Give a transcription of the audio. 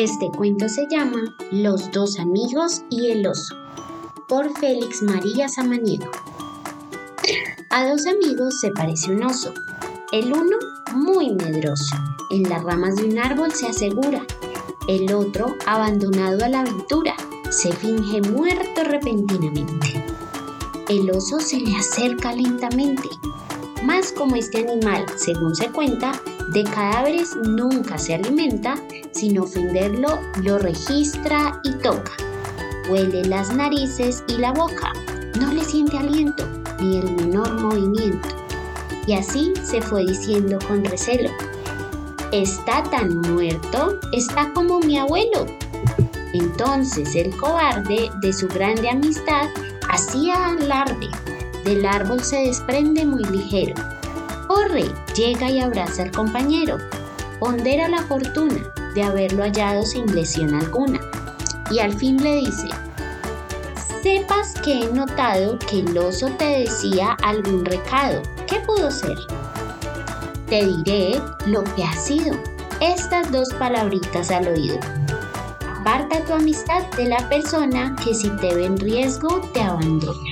Este cuento se llama Los dos amigos y el oso, por Félix María Samaniego. A dos amigos se parece un oso. El uno muy medroso, en las ramas de un árbol se asegura. El otro, abandonado a la aventura, se finge muerto repentinamente. El oso se le acerca lentamente, más como este animal, según se cuenta, de cadáveres nunca se alimenta, sin ofenderlo lo registra y toca. Huele las narices y la boca, no le siente aliento ni el menor movimiento. Y así se fue diciendo con recelo. Está tan muerto, está como mi abuelo. Entonces el cobarde de su grande amistad hacía alarde. Del árbol se desprende muy ligero Corre, llega y abraza al compañero. Pondera la fortuna de haberlo hallado sin lesión alguna. Y al fin le dice, sepas que he notado que el oso te decía algún recado. ¿Qué pudo ser? Te diré lo que ha sido. Estas dos palabritas al oído. Aparta tu amistad de la persona que si te ve en riesgo te abandona.